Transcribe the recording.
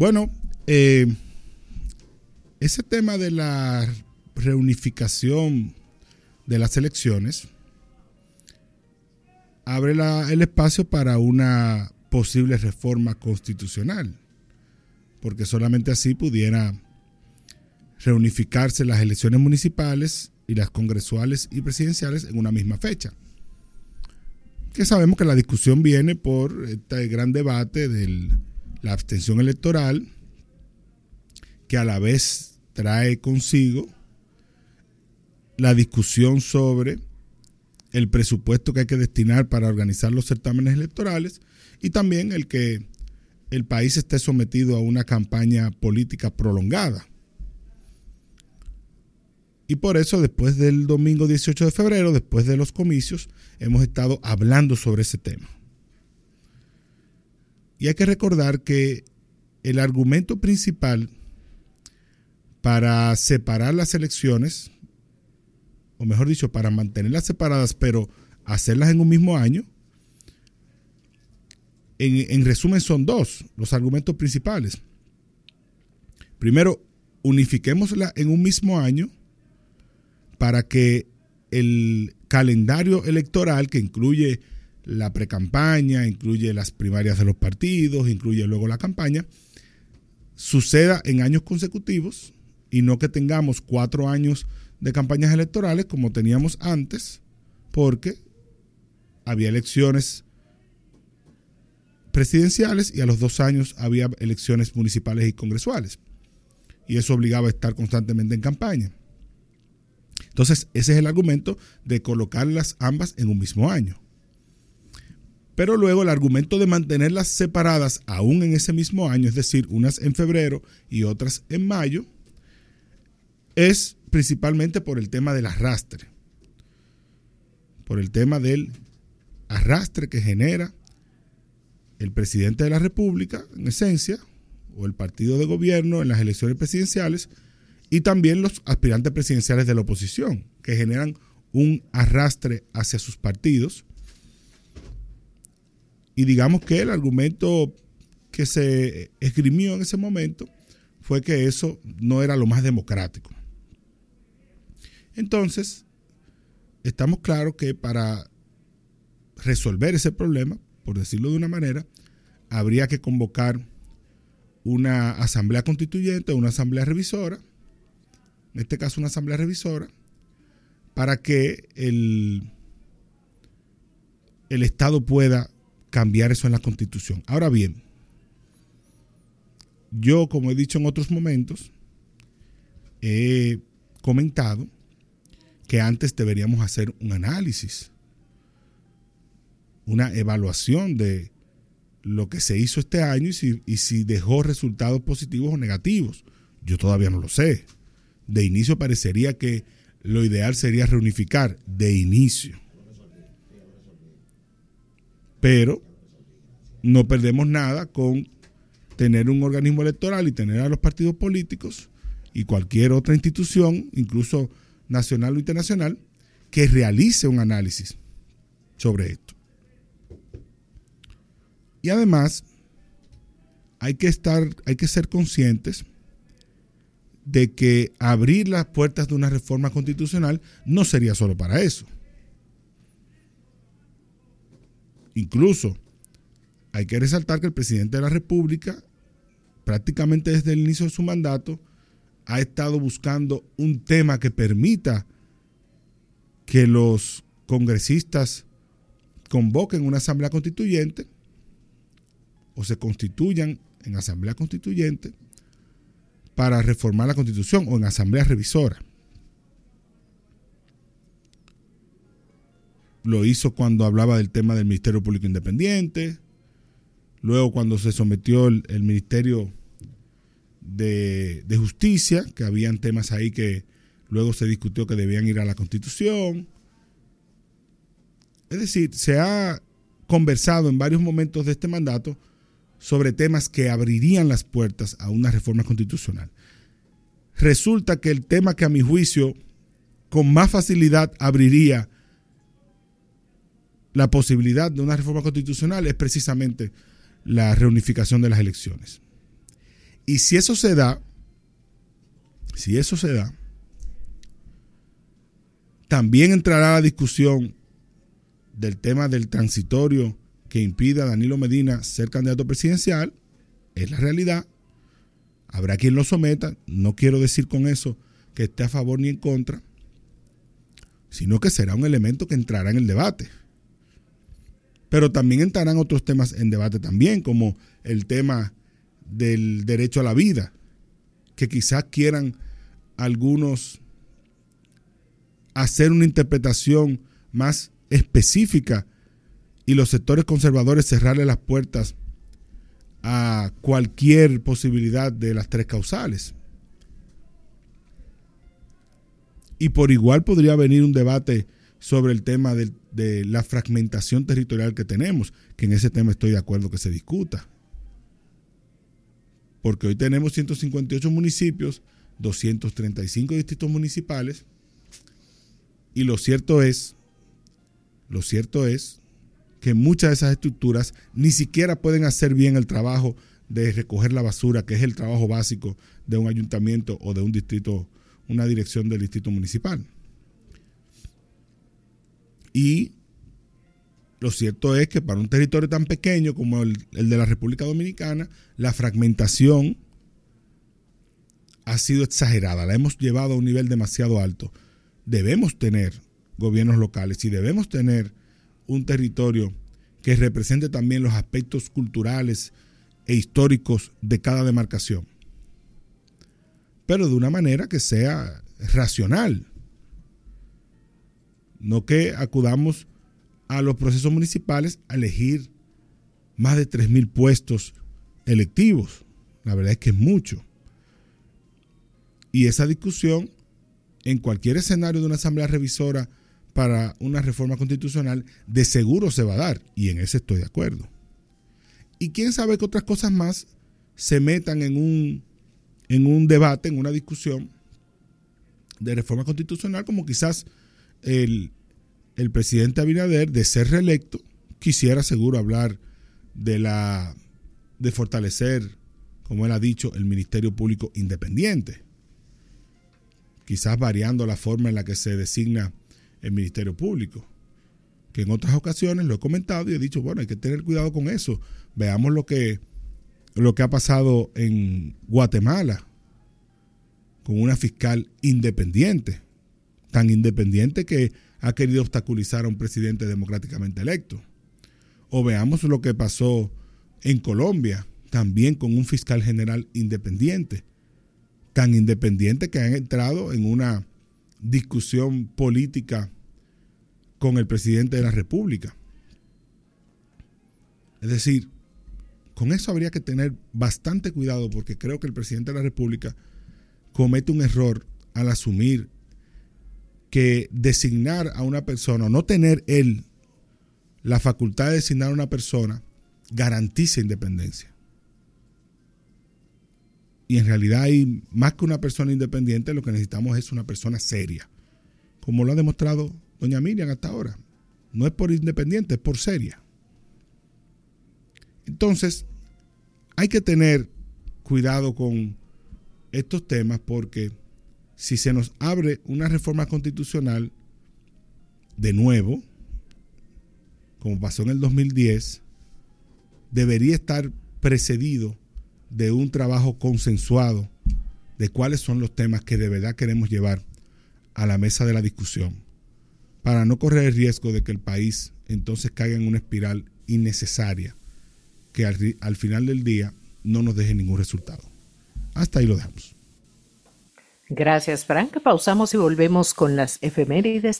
Bueno, eh, ese tema de la reunificación de las elecciones abre el espacio para una posible reforma constitucional, porque solamente así pudiera reunificarse las elecciones municipales y las congresuales y presidenciales en una misma fecha. Que sabemos que la discusión viene por este gran debate de la abstención electoral, que a la vez trae consigo la discusión sobre el presupuesto que hay que destinar para organizar los certámenes electorales y también el que el país esté sometido a una campaña política prolongada. Y por eso después del domingo 18 de febrero, después de los comicios, hemos estado hablando sobre ese tema. Y hay que recordar que el argumento principal para separar las elecciones, o mejor dicho, para mantenerlas separadas, pero hacerlas en un mismo año, en, resumen son dos los argumentos principales. Primero, unifiquémosla en un mismo año para que el calendario electoral que incluye la precampaña, incluye las primarias de los partidos, incluye luego la campaña, suceda en años consecutivos y no que tengamos cuatro años de campañas electorales como teníamos antes, porque había elecciones presidenciales y a los dos años había elecciones municipales y congresuales. Y eso obligaba a estar constantemente en campaña. Entonces, ese es el argumento de colocarlas ambas en un mismo año. Pero luego el argumento de mantenerlas separadas aún en ese mismo año, es decir, unas en febrero y otras en mayo, es principalmente por el tema del arrastre, por el tema del arrastre que genera el presidente de la República, en esencia, o el partido de gobierno en las elecciones presidenciales, y también los aspirantes presidenciales de la oposición, que generan un arrastre hacia sus partidos. Y digamos que el argumento que se esgrimió en ese momento fue que eso no era lo más democrático. Entonces, estamos claros que para resolver ese problema, por decirlo de una manera, habría que convocar una asamblea constituyente una asamblea revisora, en este caso una asamblea revisora, para que el, el Estado pueda cambiar eso en la constitución. Ahora bien, yo, como he dicho en otros momentos, he comentado que antes deberíamos hacer un análisis, una evaluación de lo que se hizo este año y si, dejó resultados positivos o negativos. Yo todavía no lo sé. De inicio parecería que lo ideal sería reunificar, de inicio. Pero no perdemos nada con tener un organismo electoral y tener a los partidos políticos y cualquier otra institución, incluso nacional o internacional que realice un análisis sobre esto. Y además, hay que estar, hay que ser conscientes de que abrir las puertas de una reforma constitucional no sería solo para eso. Incluso hay que resaltar que el presidente de la República, prácticamente desde el inicio de su mandato, ha estado buscando un tema que permita que los congresistas convoquen una asamblea constituyente o se constituyan en asamblea constituyente para reformar la constitución o en asamblea revisora. Lo hizo cuando hablaba del tema del Ministerio Público Independiente, luego cuando se sometió el, Ministerio de, justicia, que habían temas ahí que luego se discutió que debían ir a la constitución. Es decir, se ha conversado en varios momentos de este mandato sobre temas que abrirían las puertas a una reforma constitucional. Resulta que el tema que a mi juicio con más facilidad abriría la posibilidad de una reforma constitucional es precisamente la reunificación de las elecciones. Y si eso se da, si eso se da, también entrará la discusión del tema del transitorio que impida a Danilo Medina ser candidato presidencial. Es la realidad. Habrá quien lo someta. No quiero decir con eso que esté a favor ni en contra, sino que será un elemento que entrará en el debate. Pero también entrarán otros temas en debate también, como el tema del derecho a la vida, que quizás quieran algunos hacer una interpretación más específica y los sectores conservadores cerrarle las puertas a cualquier posibilidad de las tres causales. Y por igual podría venir un debate sobre el tema de, de, la fragmentación territorial que tenemos, que en ese tema estoy de acuerdo que se discuta. Porque hoy tenemos 158 municipios, 235 distritos municipales, y lo cierto es, lo cierto es que muchas de esas estructuras ni siquiera pueden hacer bien el trabajo de recoger la basura, que es el trabajo básico de un ayuntamiento o de un distrito, una dirección del distrito municipal. Y lo cierto es que para un territorio tan pequeño como el, de la República Dominicana, la fragmentación ha sido exagerada, la hemos llevado a un nivel demasiado alto debemos tener gobiernos locales y debemos tener un territorio que represente también los aspectos culturales e históricos de cada demarcación. Pero de una manera que sea racional. No que acudamos a los procesos municipales a elegir más de 3.000 puestos electivos. La verdad es que es mucho. Y esa discusión en cualquier escenario de una asamblea revisora para una reforma constitucional, de seguro se va a dar, y en ese estoy de acuerdo. Y quién sabe que otras cosas más se metan en un, en un debate, en una discusión de reforma constitucional, como quizás el, el presidente Abinader, de ser reelecto, quisiera seguro hablar de la de fortalecer, como él ha dicho, el Ministerio Público Independiente quizás variando la forma en la que se designa el Ministerio Público. Que en otras ocasiones lo he comentado y he dicho, bueno, hay que tener cuidado con eso. Veamos lo que, lo que ha pasado en Guatemala con una fiscal independiente, tan independiente que ha querido obstaculizar a un presidente democráticamente electo. O veamos lo que pasó en Colombia, también con un fiscal general independiente, tan independientes que han entrado en una discusión política con el presidente de la República. Es decir, con eso habría que tener bastante cuidado porque creo que el presidente de la República comete un error al asumir que designar a una persona, o no tener él la facultad de designar a una persona, garantiza independencia y en realidad hay más que una persona independiente, lo que necesitamos es una persona seria, como lo ha demostrado doña Miriam hasta ahora. No es por independiente, es por seria. Entonces, hay que tener cuidado con estos temas porque si se nos abre una reforma constitucional de nuevo, como pasó en el 2010, debería estar precedido de un trabajo consensuado de cuáles son los temas que de verdad queremos llevar a la mesa de la discusión, para no correr el riesgo de que el país entonces caiga en una espiral innecesaria que al, al final del día no nos deje ningún resultado. Hasta ahí lo dejamos. Gracias, Frank. Pausamos y volvemos con las efemérides